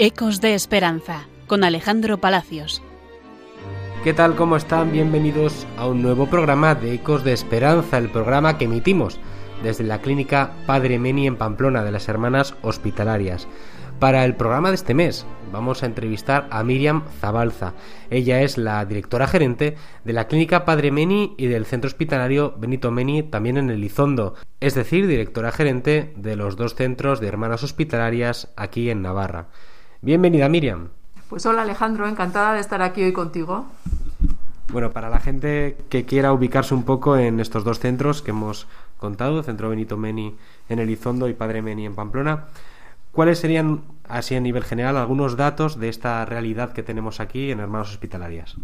Ecos de Esperanza con Alejandro Palacios. ¿Qué tal? ¿Cómo están? Bienvenidos a un nuevo programa de Ecos de Esperanza, el programa que emitimos desde la clínica Padre Meni en Pamplona de las Hermanas Hospitalarias. Para el programa de este mes vamos a entrevistar a Miriam Zabalza. Ella es la directora gerente de la clínica Padre Meni y del centro hospitalario Benito Meni también en Elizondo, es decir, directora gerente de los dos centros de hermanas hospitalarias aquí en Navarra. Bienvenida Miriam. Pues hola Alejandro, encantada de estar aquí hoy contigo. Bueno, para la gente que quiera ubicarse un poco en estos dos centros que hemos contado, Centro Benito Meni en Elizondo y Padre Meni en Pamplona, ¿cuáles serían, así a nivel general, algunos datos de esta realidad que tenemos aquí en Hermanos Hospitalarias?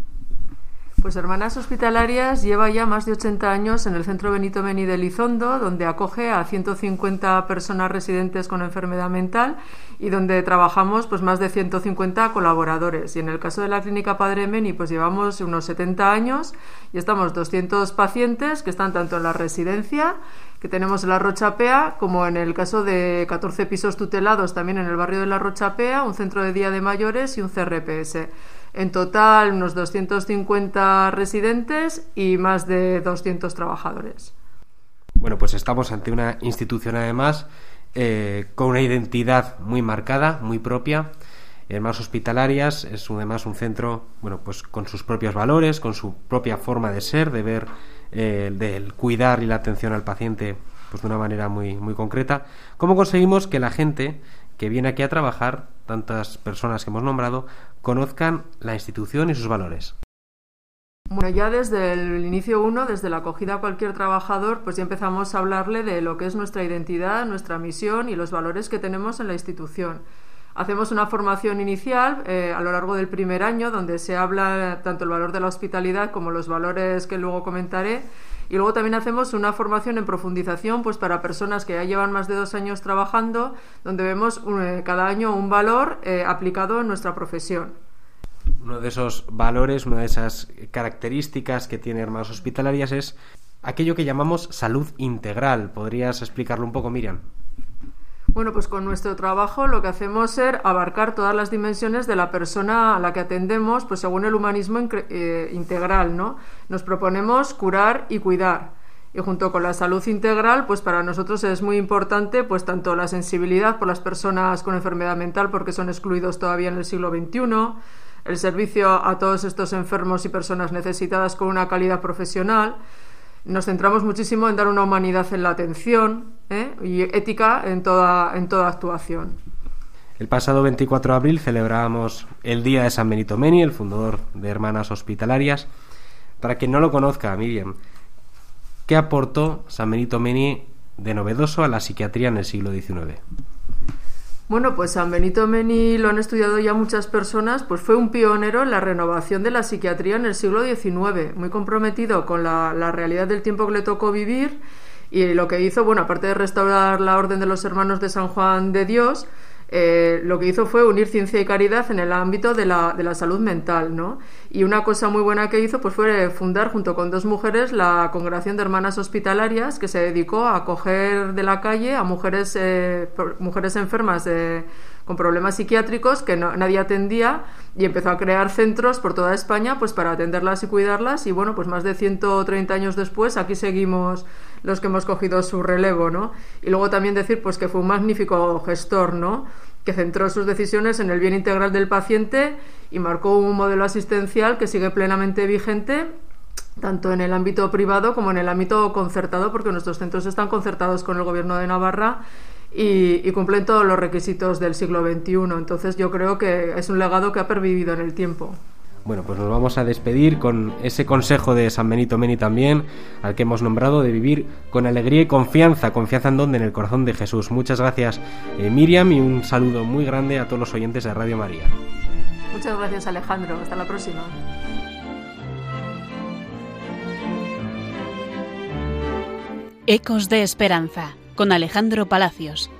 Pues Hermanas Hospitalarias lleva ya más de 80 años en el Centro Benito Meni de Elizondo, donde acoge a 150 personas residentes con enfermedad mental y donde trabajamos pues más de 150 colaboradores. Y en el caso de la Clínica Padre Meni, pues llevamos unos 70 años y estamos 200 pacientes que están tanto en la residencia que tenemos en la Rochapea, como en el caso de 14 pisos tutelados también en el barrio de la Rochapea, un centro de día de mayores y un CRPS. En total, unos 250 residentes y más de 200 trabajadores. Bueno, pues estamos ante una institución además eh, con una identidad muy marcada, muy propia. Hermanos Hospitalarias es además un centro, bueno, pues con sus propios valores, con su propia forma de ser, de ver, eh, del cuidar y la atención al paciente, pues de una manera muy, muy concreta. ¿Cómo conseguimos que la gente que viene aquí a trabajar, tantas personas que hemos nombrado, conozcan la institución y sus valores. Bueno, ya desde el inicio uno, desde la acogida a cualquier trabajador, pues ya empezamos a hablarle de lo que es nuestra identidad, nuestra misión y los valores que tenemos en la institución. Hacemos una formación inicial eh, a lo largo del primer año donde se habla tanto el valor de la hospitalidad como los valores que luego comentaré y luego también hacemos una formación en profundización pues para personas que ya llevan más de dos años trabajando, donde vemos eh, cada año un valor eh, aplicado en nuestra profesión. Uno de esos valores, una de esas características que tiene Hermanos Hospitalarias es aquello que llamamos salud integral. ¿Podrías explicarlo un poco, Miriam? Bueno, pues con nuestro trabajo lo que hacemos es abarcar todas las dimensiones de la persona a la que atendemos, pues según el humanismo eh, integral, ¿no? Nos proponemos curar y cuidar. Y junto con la salud integral, pues para nosotros es muy importante, pues tanto la sensibilidad por las personas con enfermedad mental, porque son excluidos todavía en el siglo XXI, el servicio a todos estos enfermos y personas necesitadas con una calidad profesional, nos centramos muchísimo en dar una humanidad en la atención ¿eh? y ética en toda, en toda actuación. El pasado 24 de abril celebrábamos el Día de San Benito Meni, el fundador de Hermanas Hospitalarias. Para quien no lo conozca, Miriam, ¿qué aportó San Benito Meni de novedoso a la psiquiatría en el siglo XIX? Bueno, pues San Benito Meni lo han estudiado ya muchas personas, pues fue un pionero en la renovación de la psiquiatría en el siglo XIX, muy comprometido con la, la realidad del tiempo que le tocó vivir y lo que hizo, bueno, aparte de restaurar la Orden de los Hermanos de San Juan de Dios, eh, lo que hizo fue unir ciencia y caridad en el ámbito de la, de la, salud mental, ¿no? Y una cosa muy buena que hizo pues fue fundar junto con dos mujeres la Congregación de Hermanas Hospitalarias que se dedicó a acoger de la calle a mujeres, eh, mujeres enfermas con problemas psiquiátricos que nadie atendía y empezó a crear centros por toda España pues para atenderlas y cuidarlas y bueno, pues más de 130 años después aquí seguimos los que hemos cogido su relevo, ¿no? Y luego también decir pues que fue un magnífico gestor, ¿no? que centró sus decisiones en el bien integral del paciente y marcó un modelo asistencial que sigue plenamente vigente tanto en el ámbito privado como en el ámbito concertado, porque nuestros centros están concertados con el Gobierno de Navarra y, cumplen todos los requisitos del siglo XXI. Entonces yo creo que es un legado que ha pervivido en el tiempo. Bueno, pues nos vamos a despedir con ese consejo de San Benito Meni también, al que hemos nombrado, de vivir con alegría y confianza. ¿Confianza en dónde? En el corazón de Jesús. Muchas gracias, eh, Miriam, y un saludo muy grande a todos los oyentes de Radio María. Muchas gracias, Alejandro. Hasta la próxima. Ecos de Esperanza, con Alejandro Palacios.